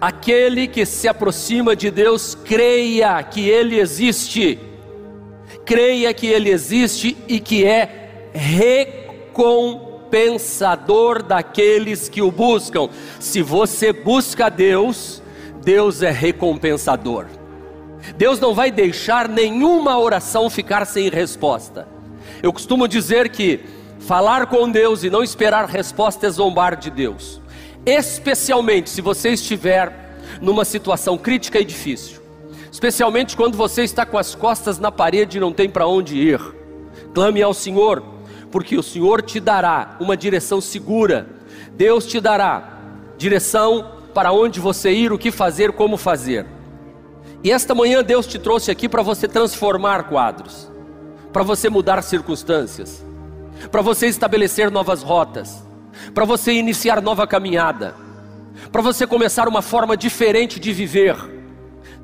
Aquele que se aproxima de Deus, creia que Ele existe, creia que Ele existe e que é recompensador daqueles que o buscam. Se você busca Deus, Deus é recompensador. Deus não vai deixar nenhuma oração ficar sem resposta. Eu costumo dizer que falar com Deus e não esperar resposta é zombar de Deus especialmente se você estiver numa situação crítica e difícil, especialmente quando você está com as costas na parede e não tem para onde ir. Clame ao Senhor, porque o Senhor te dará uma direção segura. Deus te dará direção para onde você ir, o que fazer, como fazer. E esta manhã Deus te trouxe aqui para você transformar quadros, para você mudar circunstâncias, para você estabelecer novas rotas para você iniciar nova caminhada, para você começar uma forma diferente de viver.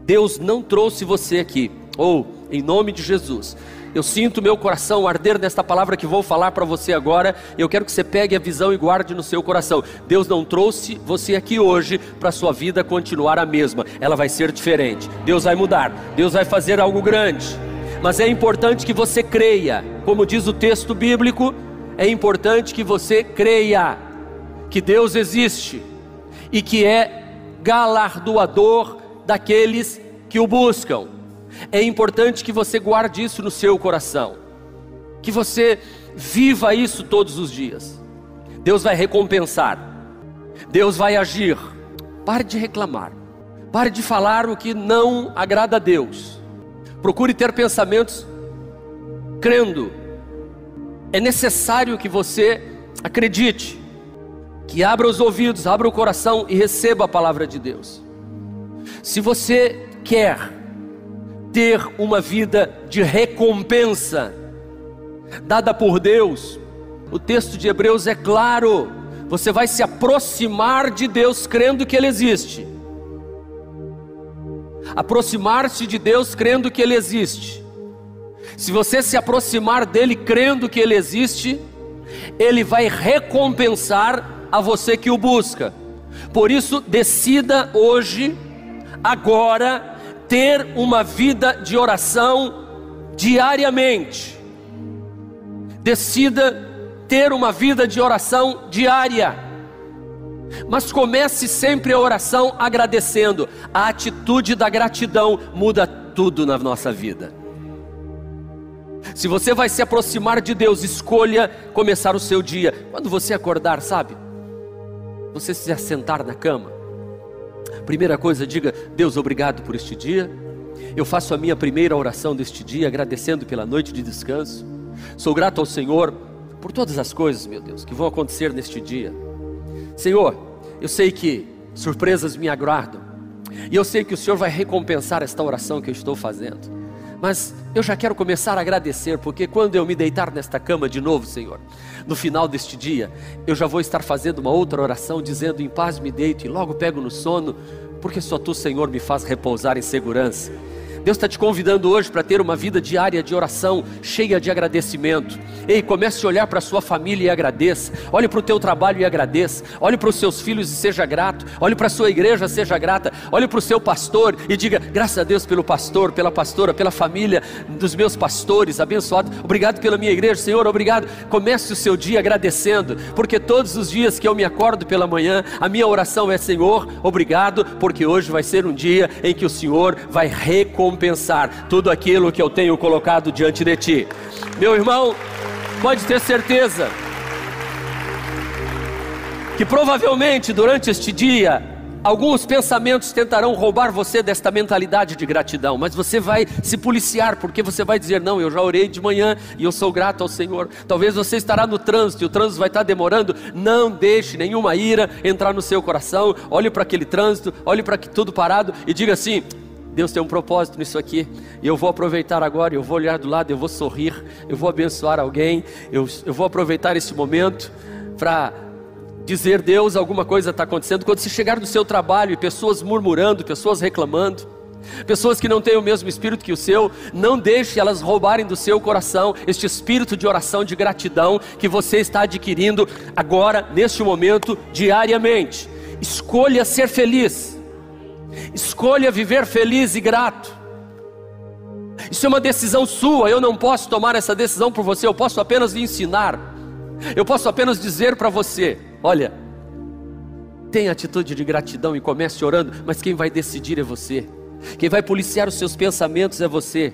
Deus não trouxe você aqui, ou em nome de Jesus. Eu sinto meu coração arder nesta palavra que vou falar para você agora. Eu quero que você pegue a visão e guarde no seu coração. Deus não trouxe você aqui hoje para sua vida continuar a mesma. Ela vai ser diferente. Deus vai mudar. Deus vai fazer algo grande. Mas é importante que você creia, como diz o texto bíblico, é importante que você creia que Deus existe e que é galardoador daqueles que o buscam. É importante que você guarde isso no seu coração, que você viva isso todos os dias. Deus vai recompensar, Deus vai agir. Pare de reclamar, pare de falar o que não agrada a Deus. Procure ter pensamentos crendo é necessário que você acredite, que abra os ouvidos, abra o coração e receba a palavra de Deus. Se você quer ter uma vida de recompensa dada por Deus, o texto de Hebreus é claro, você vai se aproximar de Deus crendo que Ele existe. Aproximar-se de Deus crendo que Ele existe se você se aproximar dele crendo que ele existe, ele vai recompensar a você que o busca. Por isso, decida hoje, agora, ter uma vida de oração diariamente. Decida ter uma vida de oração diária. Mas comece sempre a oração agradecendo. A atitude da gratidão muda tudo na nossa vida. Se você vai se aproximar de Deus, escolha começar o seu dia. Quando você acordar, sabe? Você se assentar na cama. Primeira coisa, diga: Deus, obrigado por este dia. Eu faço a minha primeira oração deste dia, agradecendo pela noite de descanso. Sou grato ao Senhor por todas as coisas, meu Deus, que vão acontecer neste dia. Senhor, eu sei que surpresas me aguardam. E eu sei que o Senhor vai recompensar esta oração que eu estou fazendo. Mas eu já quero começar a agradecer, porque quando eu me deitar nesta cama de novo, Senhor, no final deste dia, eu já vou estar fazendo uma outra oração, dizendo: Em paz me deito e logo pego no sono, porque só tu, Senhor, me faz repousar em segurança. Deus está te convidando hoje para ter uma vida diária de oração, cheia de agradecimento. Ei, comece a olhar para a sua família e agradeça. Olhe para o teu trabalho e agradeça. Olhe para os seus filhos e seja grato. Olhe para a sua igreja, seja grata. Olhe para o seu pastor e diga: graças a Deus pelo pastor, pela pastora, pela família dos meus pastores, abençoado. Obrigado pela minha igreja, Senhor, obrigado. Comece o seu dia agradecendo, porque todos os dias que eu me acordo pela manhã, a minha oração é: Senhor, obrigado, porque hoje vai ser um dia em que o Senhor vai recompensar recompensar tudo aquilo que eu tenho colocado diante de ti. Meu irmão, pode ter certeza que provavelmente durante este dia Alguns pensamentos tentarão roubar você desta mentalidade de gratidão, mas você vai se policiar, porque você vai dizer: Não, eu já orei de manhã e eu sou grato ao Senhor. Talvez você estará no trânsito e o trânsito vai estar demorando. Não deixe nenhuma ira entrar no seu coração. Olhe para aquele trânsito, olhe para tudo parado e diga assim: Deus tem um propósito nisso aqui, e eu vou aproveitar agora, eu vou olhar do lado, eu vou sorrir, eu vou abençoar alguém, eu, eu vou aproveitar esse momento para dizer, Deus, alguma coisa está acontecendo. Quando você chegar no seu trabalho e pessoas murmurando, pessoas reclamando, pessoas que não têm o mesmo espírito que o seu, não deixe elas roubarem do seu coração este espírito de oração, de gratidão que você está adquirindo agora, neste momento, diariamente. Escolha ser feliz. Escolha viver feliz e grato. Isso é uma decisão sua, eu não posso tomar essa decisão por você, eu posso apenas lhe ensinar. Eu posso apenas dizer para você: olha, tenha atitude de gratidão e comece orando, mas quem vai decidir é você. Quem vai policiar os seus pensamentos é você.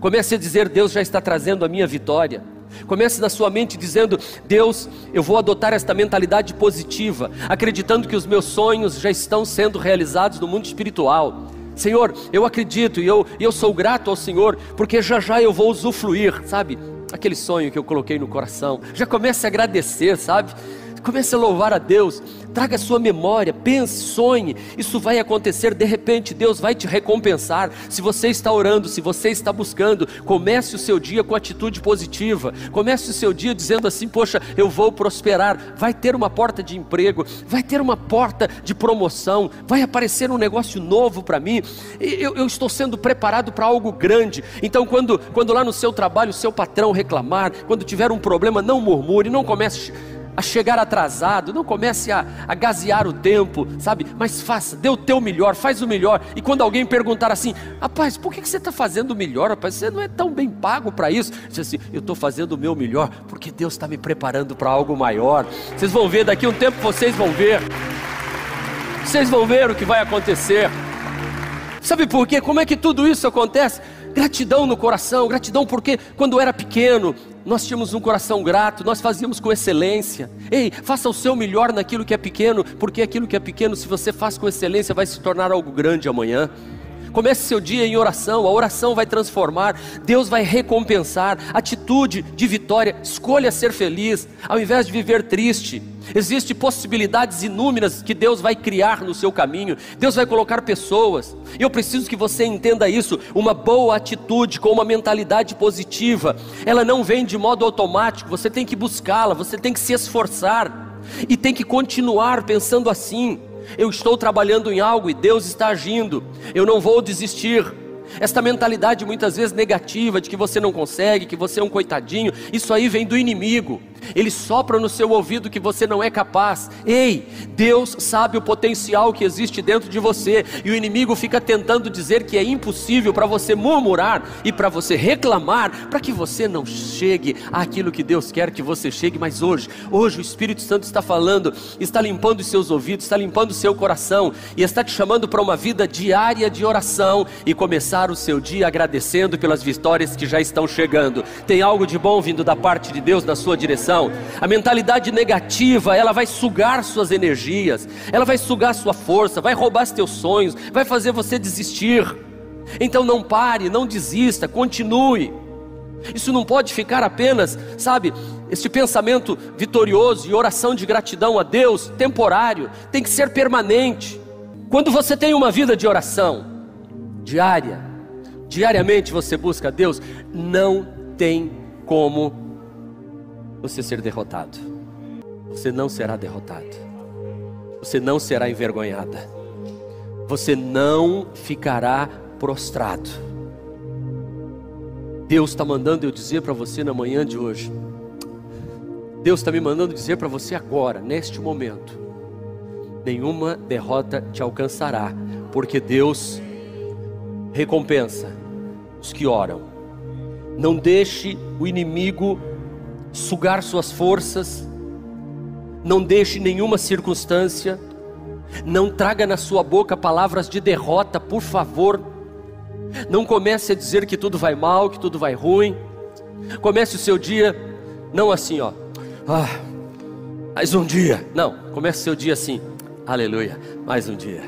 Comece a dizer: Deus já está trazendo a minha vitória. Comece na sua mente dizendo: Deus, eu vou adotar esta mentalidade positiva, acreditando que os meus sonhos já estão sendo realizados no mundo espiritual. Senhor, eu acredito e eu, eu sou grato ao Senhor, porque já já eu vou usufruir, sabe? Aquele sonho que eu coloquei no coração. Já comece a agradecer, sabe? Comece a louvar a Deus, traga a sua memória, pense, sonhe. Isso vai acontecer, de repente Deus vai te recompensar. Se você está orando, se você está buscando, comece o seu dia com atitude positiva. Comece o seu dia dizendo assim: Poxa, eu vou prosperar. Vai ter uma porta de emprego, vai ter uma porta de promoção, vai aparecer um negócio novo para mim. Eu, eu, estou sendo preparado para algo grande. Então, quando, quando lá no seu trabalho o seu patrão reclamar, quando tiver um problema, não murmure, não comece a chegar atrasado, não comece a, a gazear o tempo, sabe? Mas faça, dê o teu melhor, faz o melhor. E quando alguém perguntar assim, rapaz, por que, que você está fazendo o melhor, rapaz? Você não é tão bem pago para isso. Diz assim, eu estou fazendo o meu melhor, porque Deus está me preparando para algo maior. Vocês vão ver, daqui a um tempo vocês vão ver. Vocês vão ver o que vai acontecer. Sabe por quê? Como é que tudo isso acontece? Gratidão no coração, gratidão porque quando era pequeno, nós tínhamos um coração grato, nós fazíamos com excelência. Ei, faça o seu melhor naquilo que é pequeno, porque aquilo que é pequeno, se você faz com excelência, vai se tornar algo grande amanhã. Comece seu dia em oração, a oração vai transformar, Deus vai recompensar. Atitude de vitória, escolha ser feliz, ao invés de viver triste. Existem possibilidades inúmeras que Deus vai criar no seu caminho. Deus vai colocar pessoas. E eu preciso que você entenda isso. Uma boa atitude com uma mentalidade positiva, ela não vem de modo automático. Você tem que buscá-la, você tem que se esforçar e tem que continuar pensando assim. Eu estou trabalhando em algo e Deus está agindo. Eu não vou desistir. Esta mentalidade muitas vezes negativa de que você não consegue, que você é um coitadinho, isso aí vem do inimigo. Ele sopra no seu ouvido que você não é capaz. Ei, Deus sabe o potencial que existe dentro de você, e o inimigo fica tentando dizer que é impossível para você murmurar e para você reclamar, para que você não chegue àquilo que Deus quer que você chegue. Mas hoje, hoje o Espírito Santo está falando, está limpando os seus ouvidos, está limpando o seu coração e está te chamando para uma vida diária de oração e começar o seu dia agradecendo pelas vitórias que já estão chegando. Tem algo de bom vindo da parte de Deus na sua direção a mentalidade negativa, ela vai sugar suas energias, ela vai sugar sua força, vai roubar seus sonhos, vai fazer você desistir. Então não pare, não desista, continue. Isso não pode ficar apenas, sabe, este pensamento vitorioso e oração de gratidão a Deus temporário, tem que ser permanente. Quando você tem uma vida de oração diária, diariamente você busca a Deus, não tem como você ser derrotado. Você não será derrotado. Você não será envergonhada. Você não ficará prostrado. Deus está mandando eu dizer para você na manhã de hoje. Deus está me mandando dizer para você agora, neste momento. Nenhuma derrota te alcançará, porque Deus recompensa os que oram. Não deixe o inimigo sugar suas forças, não deixe nenhuma circunstância, não traga na sua boca palavras de derrota, por favor. Não comece a dizer que tudo vai mal, que tudo vai ruim. Comece o seu dia não assim, ó. Ah, mais um dia. Não, comece o seu dia assim. Aleluia, mais um dia.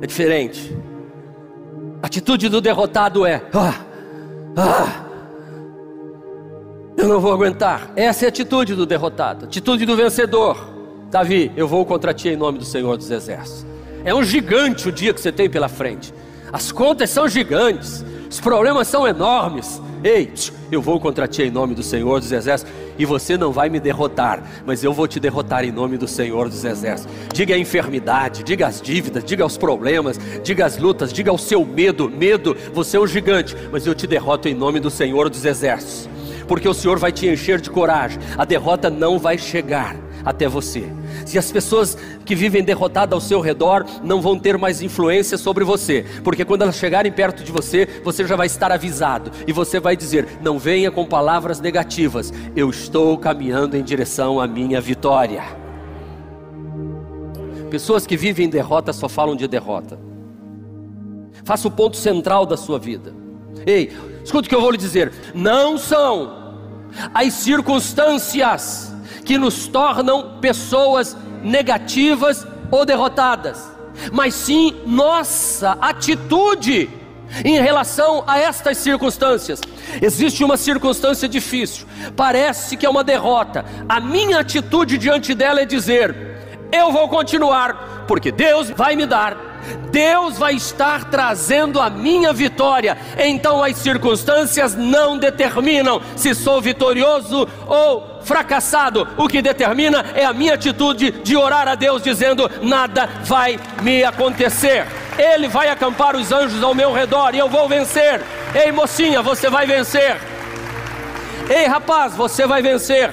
É diferente. A atitude do derrotado é: ah, ah, eu não vou aguentar. Essa é a atitude do derrotado, atitude do vencedor. Davi, eu vou contra ti em nome do Senhor dos Exércitos. É um gigante o dia que você tem pela frente. As contas são gigantes, os problemas são enormes. Ei, eu vou contra ti em nome do Senhor dos Exércitos, e você não vai me derrotar, mas eu vou te derrotar em nome do Senhor dos Exércitos. Diga a enfermidade, diga as dívidas, diga os problemas, diga as lutas, diga o seu medo. Medo, você é um gigante, mas eu te derroto em nome do Senhor dos Exércitos porque o Senhor vai te encher de coragem. A derrota não vai chegar até você. Se as pessoas que vivem derrotadas ao seu redor não vão ter mais influência sobre você, porque quando elas chegarem perto de você, você já vai estar avisado e você vai dizer: Não venha com palavras negativas, eu estou caminhando em direção à minha vitória. Pessoas que vivem em derrota só falam de derrota. Faça o ponto central da sua vida. Ei, escuta o que eu vou lhe dizer: não são as circunstâncias que nos tornam pessoas negativas ou derrotadas, mas sim nossa atitude em relação a estas circunstâncias. Existe uma circunstância difícil, parece que é uma derrota. A minha atitude diante dela é dizer: eu vou continuar, porque Deus vai me dar Deus vai estar trazendo a minha vitória. Então as circunstâncias não determinam se sou vitorioso ou fracassado. O que determina é a minha atitude de orar a Deus dizendo: nada vai me acontecer. Ele vai acampar os anjos ao meu redor e eu vou vencer. Ei, mocinha, você vai vencer. Ei, rapaz, você vai vencer.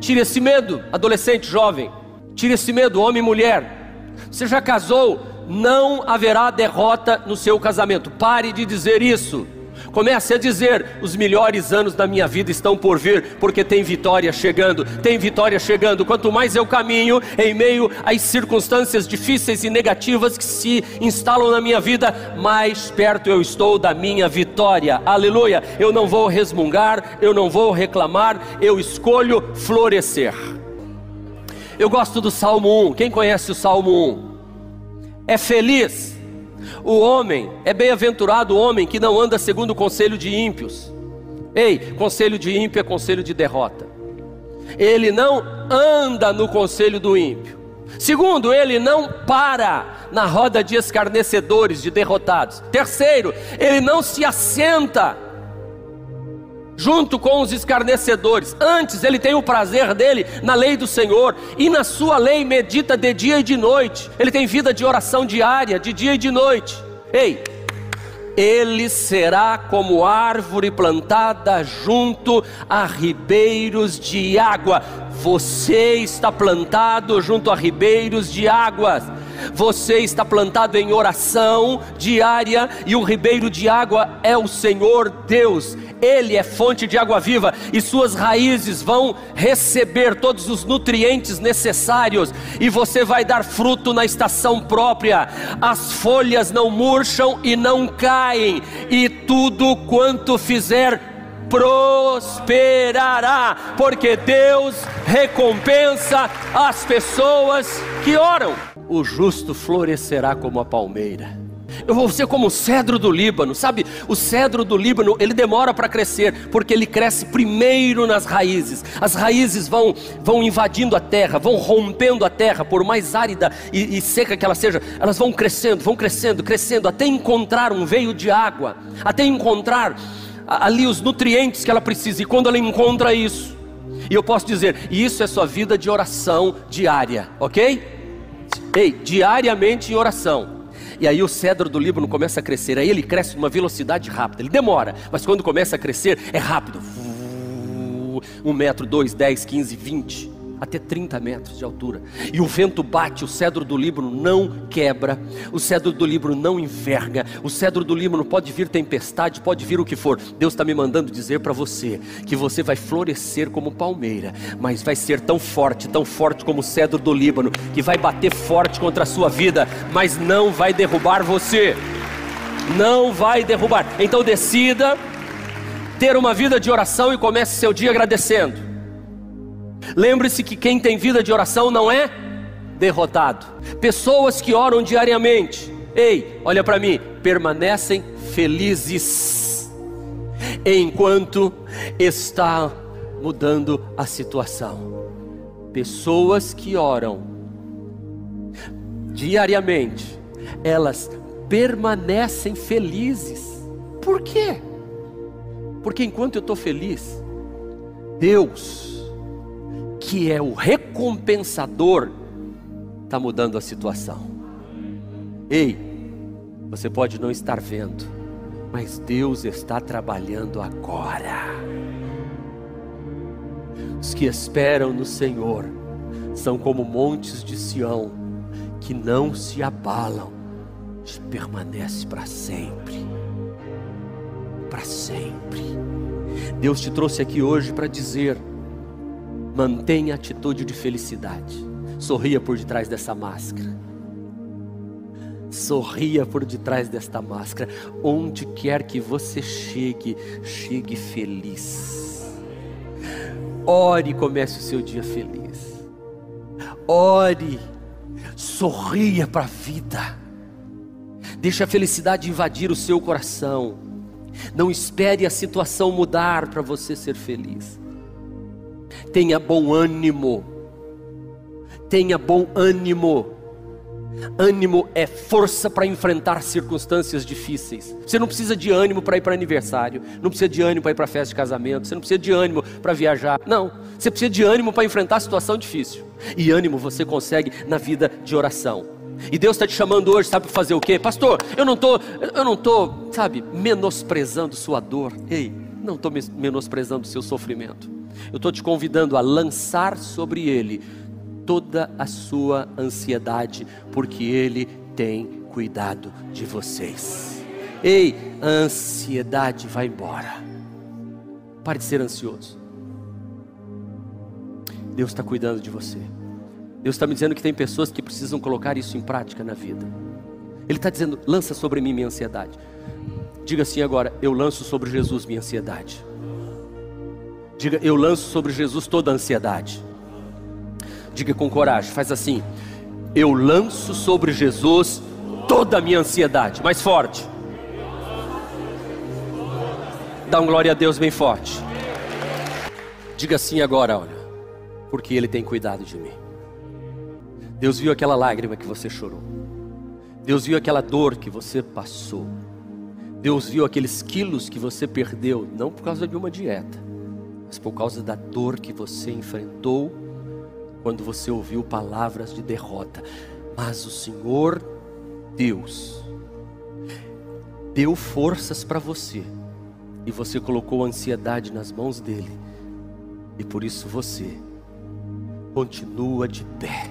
Tire esse medo, adolescente, jovem. Tire esse medo, homem e mulher. Você já casou? Não haverá derrota no seu casamento. Pare de dizer isso. Comece a dizer: os melhores anos da minha vida estão por vir, porque tem vitória chegando, tem vitória chegando. Quanto mais eu caminho em meio às circunstâncias difíceis e negativas que se instalam na minha vida, mais perto eu estou da minha vitória. Aleluia! Eu não vou resmungar, eu não vou reclamar, eu escolho florescer. Eu gosto do Salmo 1. Quem conhece o Salmo 1? É feliz o homem, é bem-aventurado o homem que não anda segundo o conselho de ímpios. Ei, conselho de ímpio é conselho de derrota. Ele não anda no conselho do ímpio. Segundo, ele não para na roda de escarnecedores, de derrotados. Terceiro, ele não se assenta junto com os escarnecedores. Antes, ele tem o prazer dele na lei do Senhor, e na sua lei medita de dia e de noite. Ele tem vida de oração diária, de dia e de noite. Ei, ele será como árvore plantada junto a ribeiros de água. Você está plantado junto a ribeiros de águas. Você está plantado em oração diária e o ribeiro de água é o Senhor Deus. Ele é fonte de água viva e suas raízes vão receber todos os nutrientes necessários e você vai dar fruto na estação própria. As folhas não murcham e não caem, e tudo quanto fizer prosperará, porque Deus recompensa as pessoas que oram. O justo florescerá como a palmeira eu vou ser como o cedro do Líbano, sabe? O cedro do Líbano, ele demora para crescer, porque ele cresce primeiro nas raízes. As raízes vão, vão invadindo a terra, vão rompendo a terra, por mais árida e, e seca que ela seja, elas vão crescendo, vão crescendo, crescendo, até encontrar um veio de água, até encontrar ali os nutrientes que ela precisa. E quando ela encontra isso, e eu posso dizer, isso é sua vida de oração diária, ok? Ei, diariamente em oração. E aí o cedro do Líbano começa a crescer. Aí ele cresce numa velocidade rápida. Ele demora, mas quando começa a crescer, é rápido. Um metro, dois, dez, quinze, vinte até 30 metros de altura. E o vento bate, o cedro do Líbano não quebra, o cedro do Líbano não enverga, o cedro do Líbano pode vir tempestade, pode vir o que for. Deus está me mandando dizer para você que você vai florescer como palmeira, mas vai ser tão forte, tão forte como o cedro do Líbano, que vai bater forte contra a sua vida, mas não vai derrubar você. Não vai derrubar. Então decida ter uma vida de oração e comece seu dia agradecendo. Lembre-se que quem tem vida de oração não é derrotado. Pessoas que oram diariamente, ei, olha para mim, permanecem felizes enquanto está mudando a situação. Pessoas que oram diariamente, elas permanecem felizes. Por quê? Porque enquanto eu estou feliz, Deus que é o recompensador, está mudando a situação. Ei, você pode não estar vendo, mas Deus está trabalhando agora. Os que esperam no Senhor são como montes de Sião, que não se abalam, permanece para sempre. Para sempre. Deus te trouxe aqui hoje para dizer: mantenha a atitude de felicidade. Sorria por detrás dessa máscara. Sorria por detrás desta máscara. Onde quer que você chegue, chegue feliz. Ore e comece o seu dia feliz. Ore, sorria para a vida. Deixe a felicidade invadir o seu coração. Não espere a situação mudar para você ser feliz. Tenha bom ânimo. Tenha bom ânimo. Ânimo é força para enfrentar circunstâncias difíceis. Você não precisa de ânimo para ir para aniversário, não precisa de ânimo para ir para festa de casamento, você não precisa de ânimo para viajar. Não, você precisa de ânimo para enfrentar a situação difícil. E ânimo você consegue na vida de oração. E Deus está te chamando hoje, sabe fazer o quê? Pastor, eu não estou, eu não estou, sabe, menosprezando sua dor. Ei, não estou menosprezando o seu sofrimento. Eu estou te convidando a lançar sobre ele toda a sua ansiedade, porque Ele tem cuidado de vocês. Ei, a ansiedade vai embora. Pare de ser ansioso. Deus está cuidando de você. Deus está me dizendo que tem pessoas que precisam colocar isso em prática na vida. Ele está dizendo: lança sobre mim minha ansiedade. Diga assim agora: eu lanço sobre Jesus minha ansiedade. Diga: eu lanço sobre Jesus toda a ansiedade. Diga com coragem, faz assim. Eu lanço sobre Jesus toda a minha ansiedade. Mais forte. Dá um glória a Deus bem forte. Diga assim agora, olha. Porque Ele tem cuidado de mim. Deus viu aquela lágrima que você chorou. Deus viu aquela dor que você passou. Deus viu aqueles quilos que você perdeu, não por causa de uma dieta, mas por causa da dor que você enfrentou quando você ouviu palavras de derrota. Mas o Senhor Deus deu forças para você e você colocou a ansiedade nas mãos dele. E por isso você continua de pé,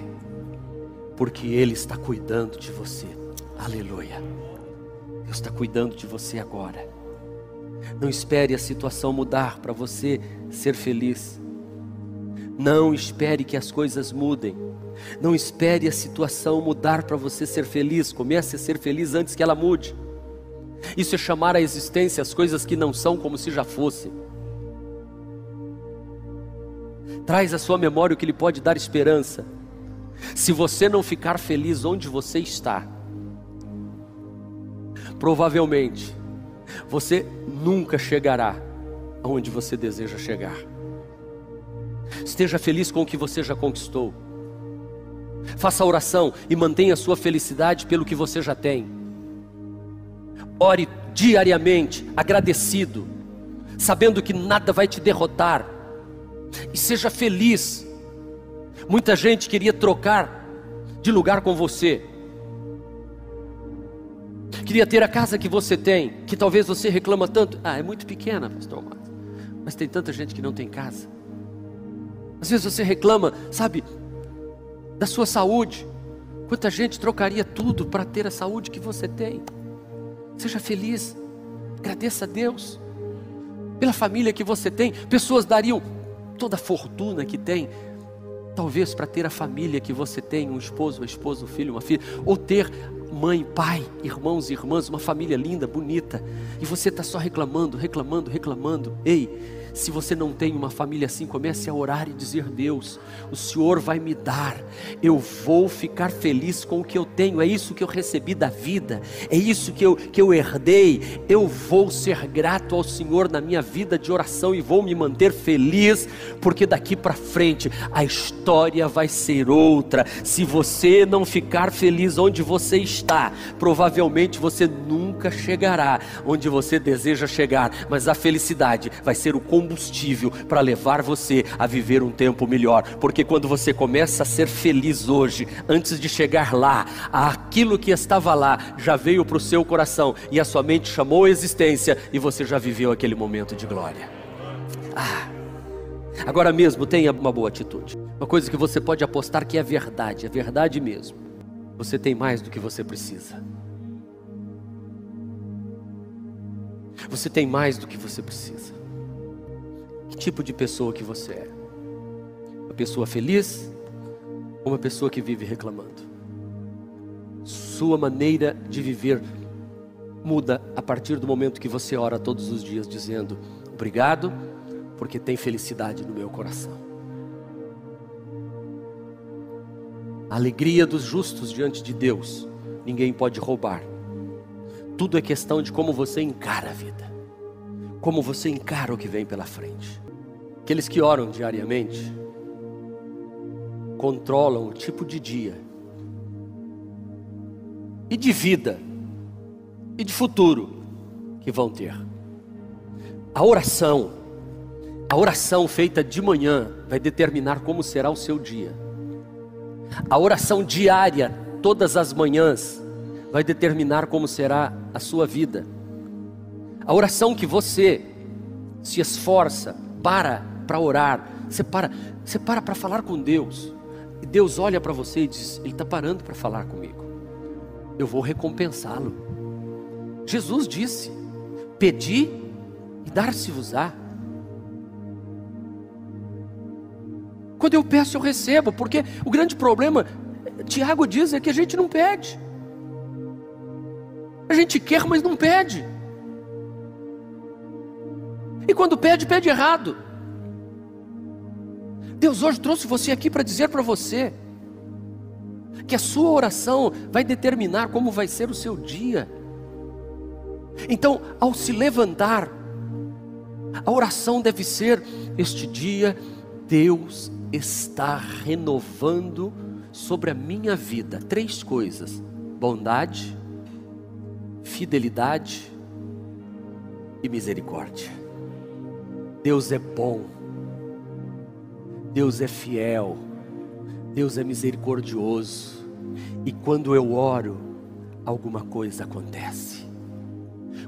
porque ele está cuidando de você. Aleluia. Deus está cuidando de você agora. Não espere a situação mudar para você ser feliz. Não espere que as coisas mudem. Não espere a situação mudar para você ser feliz. Comece a ser feliz antes que ela mude. Isso é chamar à existência as coisas que não são como se já fossem. Traz à sua memória o que lhe pode dar esperança. Se você não ficar feliz onde você está, provavelmente você nunca chegará aonde você deseja chegar. Esteja feliz com o que você já conquistou. Faça oração e mantenha a sua felicidade pelo que você já tem. Ore diariamente, agradecido, sabendo que nada vai te derrotar. E seja feliz. Muita gente queria trocar de lugar com você. Queria ter a casa que você tem, que talvez você reclama tanto. Ah, é muito pequena, pastor Marcos. Mas tem tanta gente que não tem casa. Às vezes você reclama, sabe, da sua saúde. Quanta gente trocaria tudo para ter a saúde que você tem. Seja feliz, agradeça a Deus pela família que você tem. Pessoas dariam toda a fortuna que tem, talvez para ter a família que você tem, um esposo, uma esposa, um filho, uma filha, ou ter mãe, pai, irmãos e irmãs, uma família linda, bonita, e você está só reclamando, reclamando, reclamando. Ei, se você não tem uma família assim, comece a orar e dizer: Deus, o Senhor vai me dar, eu vou ficar feliz com o que eu tenho, é isso que eu recebi da vida, é isso que eu, que eu herdei. Eu vou ser grato ao Senhor na minha vida de oração e vou me manter feliz, porque daqui para frente a história vai ser outra. Se você não ficar feliz onde você está, provavelmente você nunca chegará onde você deseja chegar, mas a felicidade vai ser o combustível para levar você a viver um tempo melhor. Porque quando você começa a ser feliz hoje, antes de chegar lá, aquilo que estava lá já veio para o seu coração e a sua mente chamou a existência e você já viveu aquele momento de glória. Ah, Agora mesmo tenha uma boa atitude. Uma coisa que você pode apostar que é verdade, é verdade mesmo. Você tem mais do que você precisa. Você tem mais do que você precisa. Que tipo de pessoa que você é? Uma pessoa feliz ou uma pessoa que vive reclamando? Sua maneira de viver muda a partir do momento que você ora todos os dias dizendo: Obrigado, porque tem felicidade no meu coração. A alegria dos justos diante de Deus, ninguém pode roubar. Tudo é questão de como você encara a vida, como você encara o que vem pela frente. Aqueles que oram diariamente controlam o tipo de dia e de vida e de futuro que vão ter. A oração, a oração feita de manhã vai determinar como será o seu dia. A oração diária, todas as manhãs, vai determinar como será a sua vida. A oração que você se esforça para para orar, você para, você para para falar com Deus. E Deus olha para você e diz: Ele está parando para falar comigo. Eu vou recompensá-lo. Jesus disse: Pedi e dar-se-vos-á. Quando eu peço, eu recebo, porque o grande problema, Tiago diz, é que a gente não pede. A gente quer, mas não pede. E quando pede, pede errado. Deus hoje trouxe você aqui para dizer para você que a sua oração vai determinar como vai ser o seu dia. Então, ao se levantar, a oração deve ser: Este dia, Deus está renovando sobre a minha vida três coisas: bondade, fidelidade e misericórdia. Deus é bom, Deus é fiel, Deus é misericordioso, e quando eu oro, alguma coisa acontece.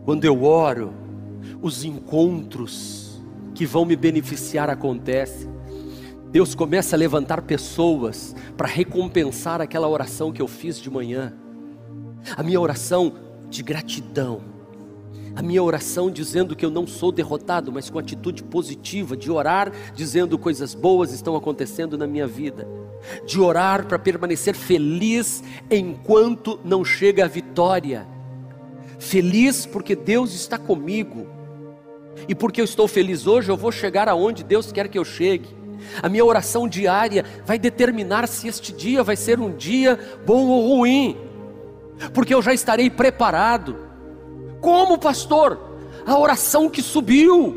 Quando eu oro, os encontros que vão me beneficiar acontecem. Deus começa a levantar pessoas para recompensar aquela oração que eu fiz de manhã. A minha oração de gratidão. A minha oração dizendo que eu não sou derrotado, mas com atitude positiva, de orar dizendo coisas boas estão acontecendo na minha vida, de orar para permanecer feliz enquanto não chega a vitória Feliz porque Deus está comigo. E porque eu estou feliz hoje, eu vou chegar aonde Deus quer que eu chegue. A minha oração diária vai determinar se este dia vai ser um dia bom ou ruim, porque eu já estarei preparado. Como pastor, a oração que subiu,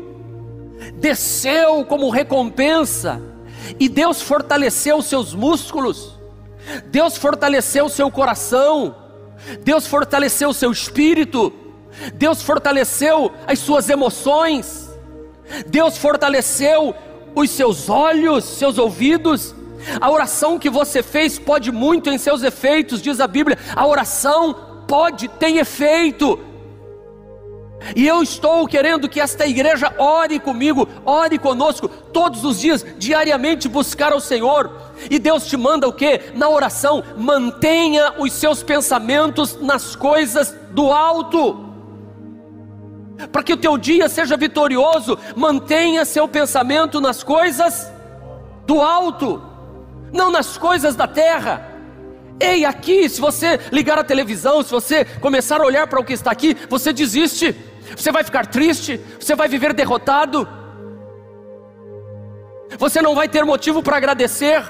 desceu como recompensa, e Deus fortaleceu seus músculos, Deus fortaleceu seu coração, Deus fortaleceu seu espírito, Deus fortaleceu as suas emoções, Deus fortaleceu os seus olhos, seus ouvidos. A oração que você fez pode muito em seus efeitos, diz a Bíblia. A oração pode, tem efeito. E eu estou querendo que esta igreja ore comigo, ore conosco, todos os dias, diariamente buscar ao Senhor. E Deus te manda o que? Na oração, mantenha os seus pensamentos nas coisas do alto. Para que o teu dia seja vitorioso, mantenha seu pensamento nas coisas do alto, não nas coisas da terra. Ei, aqui, se você ligar a televisão, se você começar a olhar para o que está aqui, você desiste, você vai ficar triste, você vai viver derrotado, você não vai ter motivo para agradecer.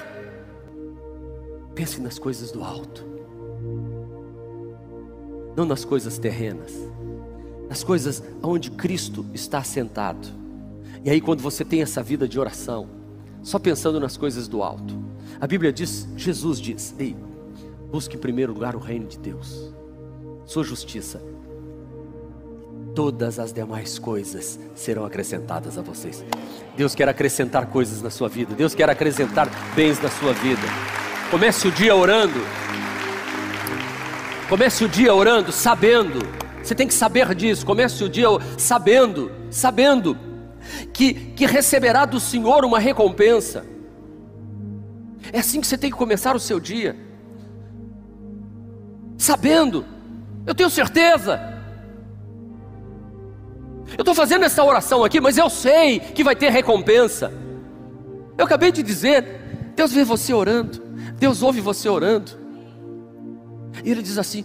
Pense nas coisas do alto, não nas coisas terrenas, nas coisas onde Cristo está assentado. E aí, quando você tem essa vida de oração, só pensando nas coisas do alto, a Bíblia diz, Jesus diz: Ei, busque em primeiro lugar o reino de Deus, sua justiça, todas as demais coisas serão acrescentadas a vocês. Deus quer acrescentar coisas na sua vida, Deus quer acrescentar bens na sua vida. Comece o dia orando. Comece o dia orando, sabendo. Você tem que saber disso. Comece o dia sabendo, sabendo que, que receberá do Senhor uma recompensa. É assim que você tem que começar o seu dia, sabendo, eu tenho certeza, eu estou fazendo essa oração aqui, mas eu sei que vai ter recompensa. Eu acabei de dizer, Deus vê você orando, Deus ouve você orando, e Ele diz assim: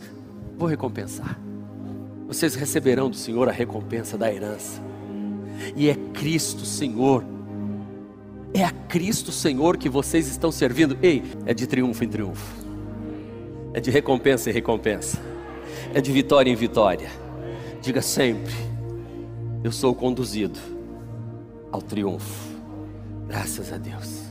Vou recompensar. Vocês receberão do Senhor a recompensa da herança. E é Cristo Senhor. É a Cristo Senhor que vocês estão servindo. Ei, é de triunfo em triunfo. É de recompensa em recompensa. É de vitória em vitória. Diga sempre: Eu sou conduzido ao triunfo. Graças a Deus.